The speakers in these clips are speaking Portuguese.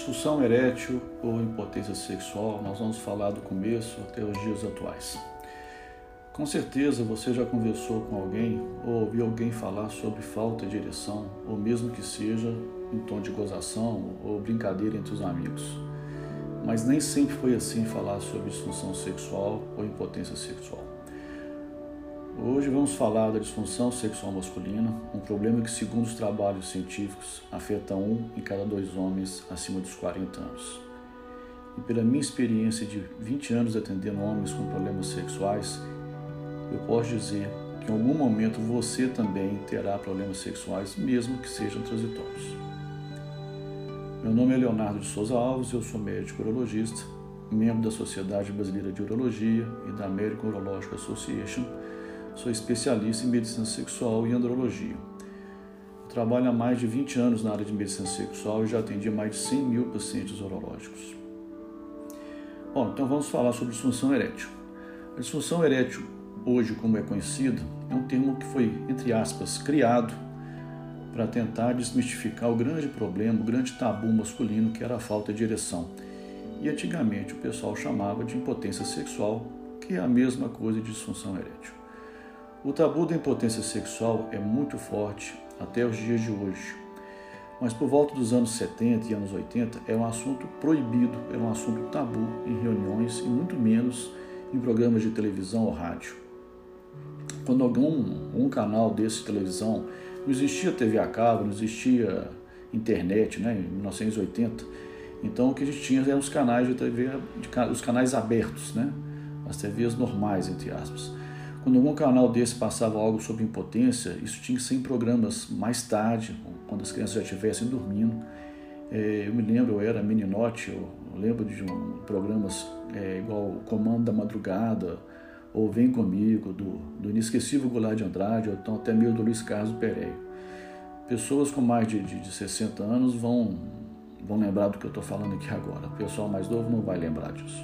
Disfunção erétil ou impotência sexual, nós vamos falar do começo até os dias atuais. Com certeza você já conversou com alguém ou ouviu alguém falar sobre falta de ereção, ou mesmo que seja em tom de gozação ou brincadeira entre os amigos. Mas nem sempre foi assim falar sobre disfunção sexual ou impotência sexual. Hoje vamos falar da disfunção sexual masculina, um problema que, segundo os trabalhos científicos, afeta um em cada dois homens acima dos 40 anos. E pela minha experiência de 20 anos atendendo homens com problemas sexuais, eu posso dizer que em algum momento você também terá problemas sexuais, mesmo que sejam transitórios. Meu nome é Leonardo de Souza Alves, eu sou médico urologista, membro da Sociedade Brasileira de Urologia e da American Urological Association Sou especialista em medicina sexual e andrologia. Trabalho há mais de 20 anos na área de medicina sexual e já atendi mais de 100 mil pacientes urológicos. Bom, então vamos falar sobre disfunção erétil. A disfunção erétil, hoje como é conhecida, é um termo que foi, entre aspas, criado para tentar desmistificar o grande problema, o grande tabu masculino que era a falta de ereção. E antigamente o pessoal chamava de impotência sexual, que é a mesma coisa de disfunção erétil. O tabu da impotência sexual é muito forte até os dias de hoje, mas por volta dos anos 70 e anos 80 é um assunto proibido, é um assunto tabu em reuniões e muito menos em programas de televisão ou rádio. Quando algum um canal desse de televisão, não existia TV a cabo, não existia internet, né, em 1980, então o que a gente tinha eram os canais de TV, os canais abertos, né, as TVs normais, entre aspas. Quando algum canal desse passava algo sobre impotência, isso tinha que ser em programas mais tarde, quando as crianças já estivessem dormindo. É, eu me lembro, eu era meninote, eu lembro de um, programas é, igual Comando da Madrugada, ou Vem Comigo, do, do inesquecível Goulart de Andrade, ou então até mesmo do Luiz Carlos Pereira. Pessoas com mais de, de, de 60 anos vão, vão lembrar do que eu estou falando aqui agora. O pessoal mais novo não vai lembrar disso.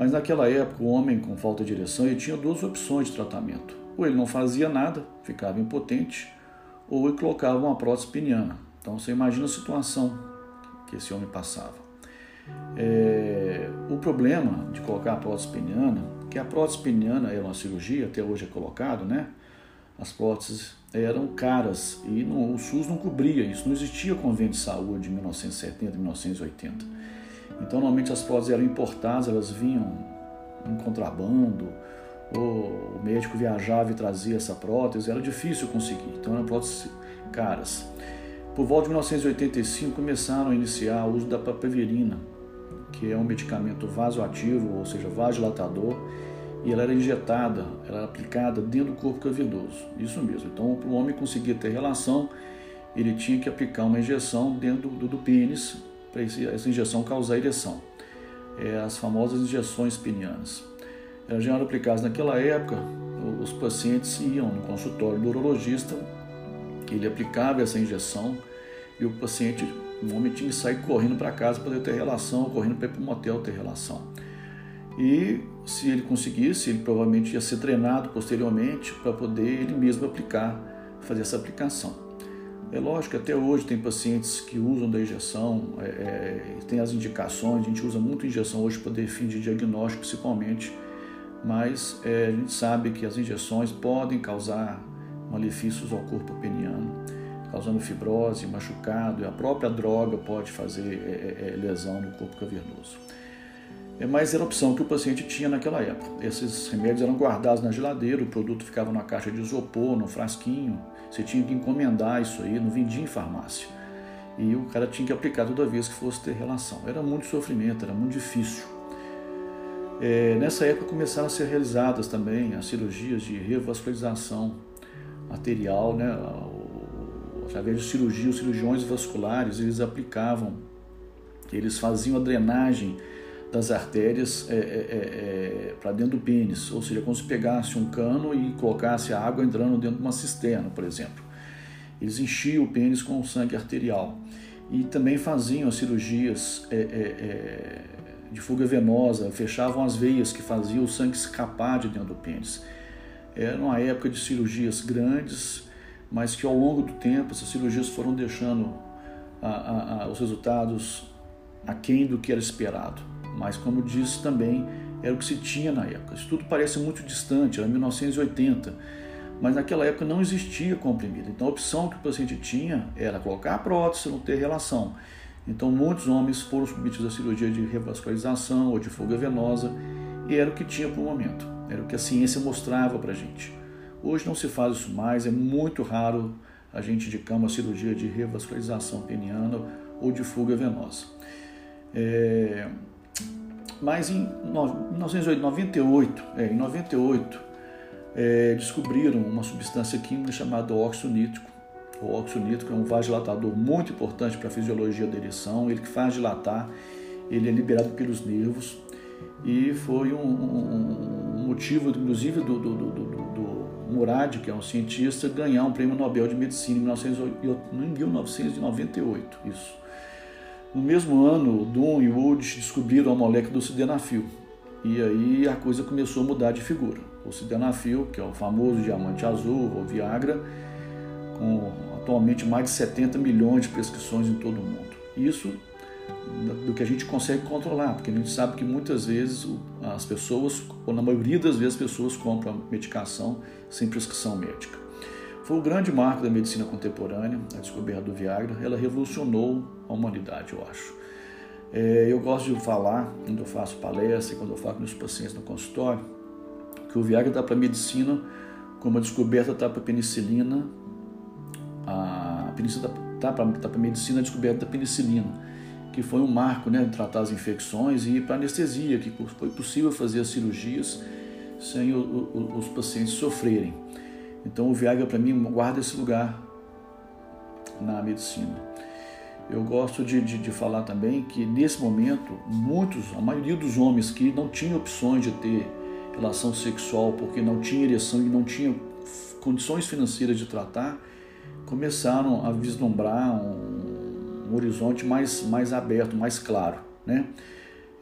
Mas naquela época, o homem com falta de ereção ele tinha duas opções de tratamento. Ou ele não fazia nada, ficava impotente, ou ele colocava uma prótese peniana. Então você imagina a situação que esse homem passava. É, o problema de colocar a prótese peniana, que a prótese peniana era uma cirurgia, até hoje é colocado, né? As próteses eram caras e não, o SUS não cobria isso, não existia convênio de saúde em 1970, 1980. Então, normalmente as próteses eram importadas, elas vinham em contrabando, ou o médico viajava e trazia essa prótese, era difícil conseguir, então eram próteses caras. Por volta de 1985 começaram a iniciar o uso da papaverina, que é um medicamento vasoativo, ou seja, vasodilatador, e ela era injetada, ela era aplicada dentro do corpo cavernoso, isso mesmo. Então, para o homem conseguir ter relação, ele tinha que aplicar uma injeção dentro do, do pênis para essa injeção causar ereção. É, as famosas injeções penianas. Elas já eram aplicadas naquela época, os pacientes iam no consultório do urologista, ele aplicava essa injeção e o paciente, o homem tinha que sair correndo para casa para ter relação, correndo para ir para o motel ter relação. E se ele conseguisse, ele provavelmente ia ser treinado posteriormente para poder ele mesmo aplicar, fazer essa aplicação. É lógico que até hoje tem pacientes que usam da injeção, é, é, tem as indicações, a gente usa muito injeção hoje para fins de diagnóstico principalmente, mas é, a gente sabe que as injeções podem causar malefícios ao corpo peniano, causando fibrose, machucado, e a própria droga pode fazer é, é, é, lesão no corpo cavernoso. É, mas era a opção que o paciente tinha naquela época. Esses remédios eram guardados na geladeira, o produto ficava na caixa de isopor, no frasquinho, você tinha que encomendar isso aí, não vendia em farmácia. E o cara tinha que aplicar toda vez que fosse ter relação. Era muito sofrimento, era muito difícil. É, nessa época começaram a ser realizadas também as cirurgias de revascularização arterial, né? através de cirurgia, os cirurgiões vasculares, eles aplicavam, eles faziam a drenagem das artérias é, é, é, é para dentro do pênis, ou seja, como se pegasse um cano e colocasse a água entrando dentro de uma cisterna, por exemplo. Eles enchiam o pênis com sangue arterial e também faziam as cirurgias é, é, de fuga venosa, fechavam as veias que faziam o sangue escapar de dentro do pênis. Era uma época de cirurgias grandes, mas que ao longo do tempo essas cirurgias foram deixando a, a, a, os resultados aquém do que era esperado. Mas, como disse também, era o que se tinha na época. Isso tudo parece muito distante, era 1980, mas naquela época não existia comprimido. Então a opção que o paciente tinha era colocar a prótese, não ter relação. Então muitos homens foram submetidos à cirurgia de revascularização ou de fuga venosa e era o que tinha para o momento, era o que a ciência mostrava para a gente. Hoje não se faz isso mais, é muito raro a gente indicar uma cirurgia de revascularização peniana ou de fuga venosa. É, mas em 1998, é, em 98, é, descobriram uma substância química chamada óxido nítrico. O óxido nítrico é um vasodilatador muito importante para a fisiologia da ereção, ele que faz dilatar, ele é liberado pelos nervos e foi um, um, um motivo, inclusive, do, do, do, do, Murad, que é um cientista, ganhar um prêmio Nobel de Medicina em 1998. Isso. No mesmo ano, Dunn e Wood descobriram a molécula do sildenafil. E aí a coisa começou a mudar de figura. O sildenafil, que é o famoso diamante azul, ou Viagra, com atualmente mais de 70 milhões de prescrições em todo o mundo. Isso do que a gente consegue controlar, porque a gente sabe que muitas vezes as pessoas, ou na maioria das vezes, as pessoas compram medicação sem prescrição médica. Foi o grande marco da medicina contemporânea, a descoberta do Viagra. Ela revolucionou a humanidade, eu acho. É, eu gosto de falar, quando eu faço palestra, quando eu falo com meus pacientes no consultório, que o Viagra está para a medicina como a descoberta está para a penicilina, a penicilina está para a medicina a descoberta da penicilina, que foi um marco né, de tratar as infecções e para anestesia, que foi possível fazer as cirurgias sem o, o, os pacientes sofrerem. Então o Viagra para mim guarda esse lugar na medicina. Eu gosto de, de, de, falar também que nesse momento muitos, a maioria dos homens que não tinham opções de ter relação sexual porque não tinha ereção e não tinha condições financeiras de tratar, começaram a vislumbrar um, um horizonte mais, mais aberto, mais claro, né?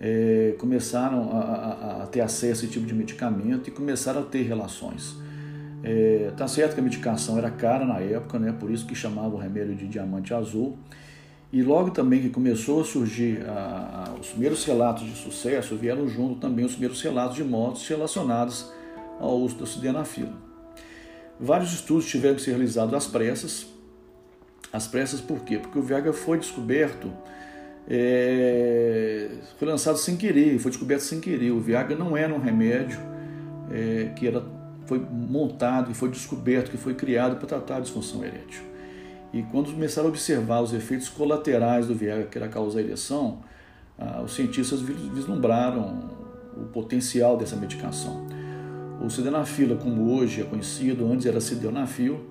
É, começaram a, a, a, ter acesso a esse tipo de medicamento e começaram a ter relações. É, tá certo que a medicação era cara na época, né? Por isso que chamava o remédio de diamante azul. E logo também que começou a surgir a, a, os primeiros relatos de sucesso, vieram junto também os primeiros relatos de mortes relacionados ao uso da sildenafila. Vários estudos tiveram que ser realizados às pressas. Às pressas por quê? Porque o Viagra foi descoberto, é, foi lançado sem querer, foi descoberto sem querer. O Viagra não era um remédio é, que era, foi montado e foi descoberto, que foi criado para tratar a disfunção erétil. E quando começaram a observar os efeitos colaterais do Viagra, que era causar ereção, ah, os cientistas vislumbraram o potencial dessa medicação. O sildenafil, como hoje é conhecido, antes era sildenafil,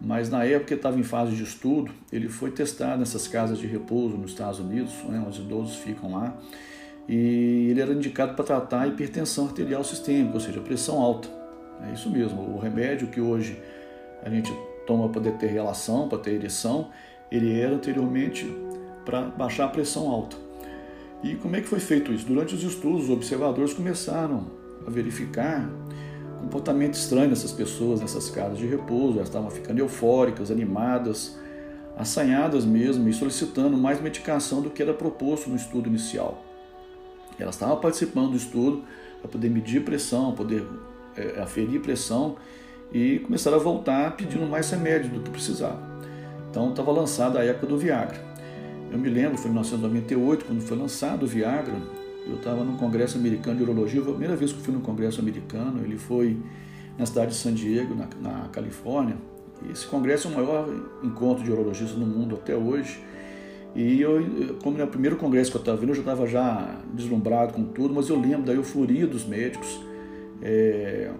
mas na época estava em fase de estudo, ele foi testado nessas casas de repouso nos Estados Unidos, né, onde os idosos ficam lá, e ele era indicado para tratar a hipertensão arterial sistêmica, ou seja, pressão alta. É isso mesmo, o remédio que hoje a gente toma para ter relação, para ter ereção, ele era anteriormente para baixar a pressão alta. E como é que foi feito isso? Durante os estudos, os observadores começaram a verificar comportamento estranho dessas pessoas nessas casas de repouso, elas estavam ficando eufóricas, animadas, assanhadas mesmo e solicitando mais medicação do que era proposto no estudo inicial. Elas estavam participando do estudo para poder medir pressão, poder aferir pressão e começaram a voltar pedindo mais remédio do que precisava. Então estava lançada a época do Viagra. Eu me lembro, foi em 1998, quando foi lançado o Viagra, eu estava num congresso americano de urologia, foi a primeira vez que eu fui num congresso americano, ele foi na cidade de San Diego, na, na Califórnia. Esse congresso é o maior encontro de urologistas no mundo até hoje. E eu, como no primeiro congresso que eu estava vindo, eu já estava já deslumbrado com tudo, mas eu lembro da euforia dos médicos. É,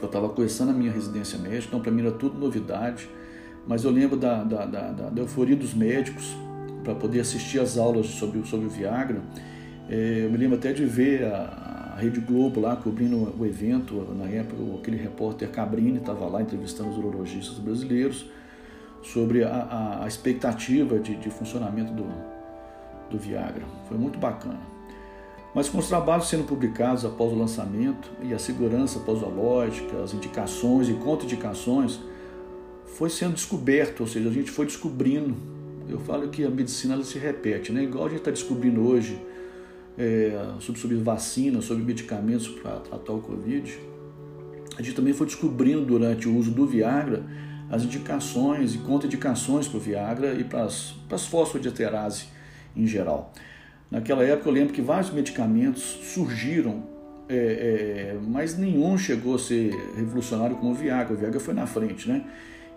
eu estava começando a minha residência médica, então para mim era tudo novidade. Mas eu lembro da, da, da, da euforia dos médicos para poder assistir às aulas sobre, sobre o Viagra. É, eu me lembro até de ver a, a Rede Globo lá cobrindo o evento. Na época, aquele repórter Cabrini estava lá entrevistando os urologistas brasileiros sobre a, a, a expectativa de, de funcionamento do, do Viagra. Foi muito bacana. Mas com os trabalhos sendo publicados após o lançamento e a segurança posológica, as indicações e contraindicações, foi sendo descoberto, ou seja, a gente foi descobrindo eu falo que a medicina ela se repete, né? Igual a gente está descobrindo hoje é, sobre, sobre vacinas, sobre medicamentos para tratar o Covid, a gente também foi descobrindo durante o uso do Viagra as indicações e contraindicações para o Viagra e para as fosfodiesterase em geral. Naquela época eu lembro que vários medicamentos surgiram, é, é, mas nenhum chegou a ser revolucionário como o Viagra. O Viagra foi na frente, né?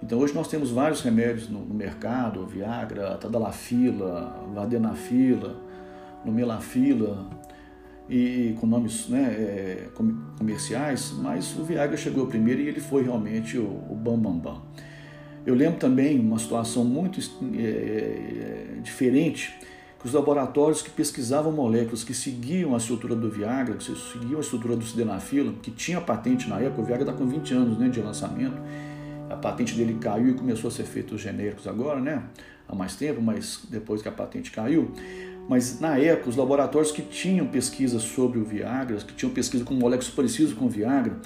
Então hoje nós temos vários remédios no, no mercado, Viagra, Tadalafila, Vardenafila, Numelafila, e, com nomes né, é, comerciais, mas o Viagra chegou primeiro e ele foi realmente o, o bam, bam, bam. Eu lembro também uma situação muito é, é, diferente, que os laboratórios que pesquisavam moléculas que seguiam a estrutura do Viagra, que seguiam a estrutura do Sildenafila, que tinha patente na época, o Viagra está com 20 anos né, de lançamento, a patente dele caiu e começou a ser feito os genéricos agora, né? Há mais tempo, mas depois que a patente caiu. Mas na época, os laboratórios que tinham pesquisa sobre o Viagra, que tinham pesquisa com moléculas parecidas com o Viagra,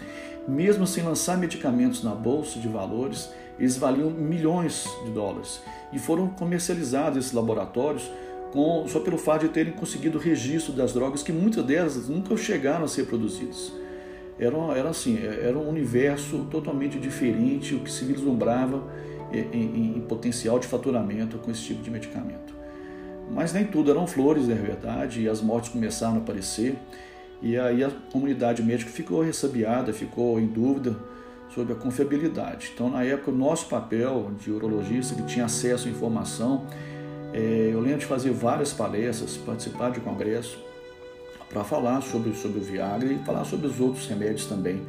mesmo sem lançar medicamentos na bolsa de valores, eles valiam milhões de dólares. E foram comercializados esses laboratórios com, só pelo fato de terem conseguido registro das drogas, que muitas delas nunca chegaram a ser produzidas. Era, era assim, era um universo totalmente diferente, o que se vislumbrava em, em, em potencial de faturamento com esse tipo de medicamento. Mas nem tudo eram flores, é verdade, e as mortes começaram a aparecer. E aí a comunidade médica ficou ressabiada, ficou em dúvida sobre a confiabilidade. Então, na época, o nosso papel de urologista, que tinha acesso à informação, é, eu lembro de fazer várias palestras, participar de congresso, para falar sobre, sobre o Viagra e falar sobre os outros remédios também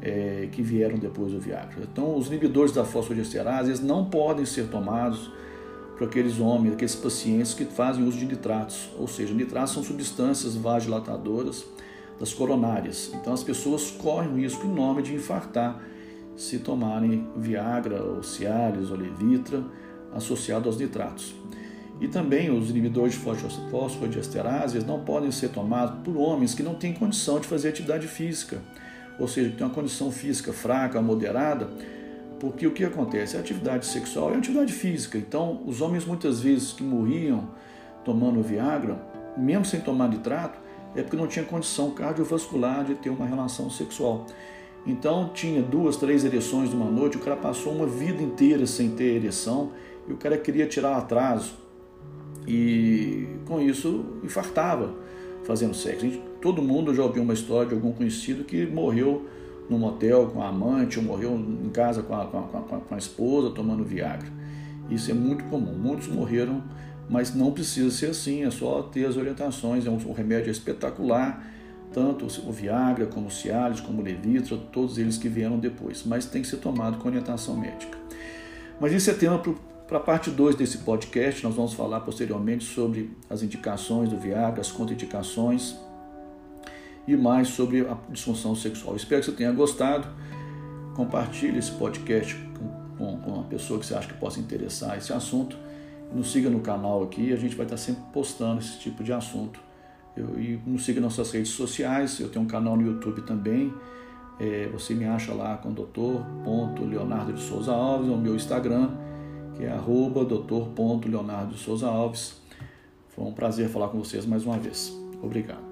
é, que vieram depois do Viagra. Então, os inibidores da fosfodiesterase eles não podem ser tomados para aqueles homens, aqueles pacientes que fazem uso de nitratos, ou seja, nitratos são substâncias vasodilatadoras das coronárias. Então as pessoas correm o risco enorme de infartar se tomarem Viagra, ou Cialis, ou Levitra associado aos nitratos. E também os inibidores de fosfodiesterase não podem ser tomados por homens que não têm condição de fazer atividade física, ou seja, que têm uma condição física fraca, moderada, porque o que acontece? A atividade sexual é atividade física. Então, os homens muitas vezes que morriam tomando Viagra, mesmo sem tomar nitrato, é porque não tinha condição cardiovascular de ter uma relação sexual. Então, tinha duas, três ereções numa noite, o cara passou uma vida inteira sem ter ereção e o cara queria tirar o atraso. E com isso, infartava fazendo sexo. Todo mundo já ouviu uma história de algum conhecido que morreu no motel com a amante ou morreu em casa com a, com a, com a, com a esposa tomando Viagra. Isso é muito comum. Muitos morreram, mas não precisa ser assim, é só ter as orientações. É um, o remédio é espetacular, tanto o Viagra, como o Cialis, como o Levitra, todos eles que vieram depois, mas tem que ser tomado com orientação médica. Mas isso é tema para a parte 2 desse podcast, nós vamos falar posteriormente sobre as indicações do Viagra, as contraindicações e mais sobre a disfunção sexual. Espero que você tenha gostado. Compartilhe esse podcast com, com uma pessoa que você acha que possa interessar esse assunto. Nos siga no canal aqui, a gente vai estar sempre postando esse tipo de assunto. Eu, e nos siga nas nossas redes sociais, eu tenho um canal no YouTube também. É, você me acha lá com doutor.leonardo de Souza Alves, é o meu Instagram, que é arroba doutor.leonardo Souza Alves. Foi um prazer falar com vocês mais uma vez. Obrigado.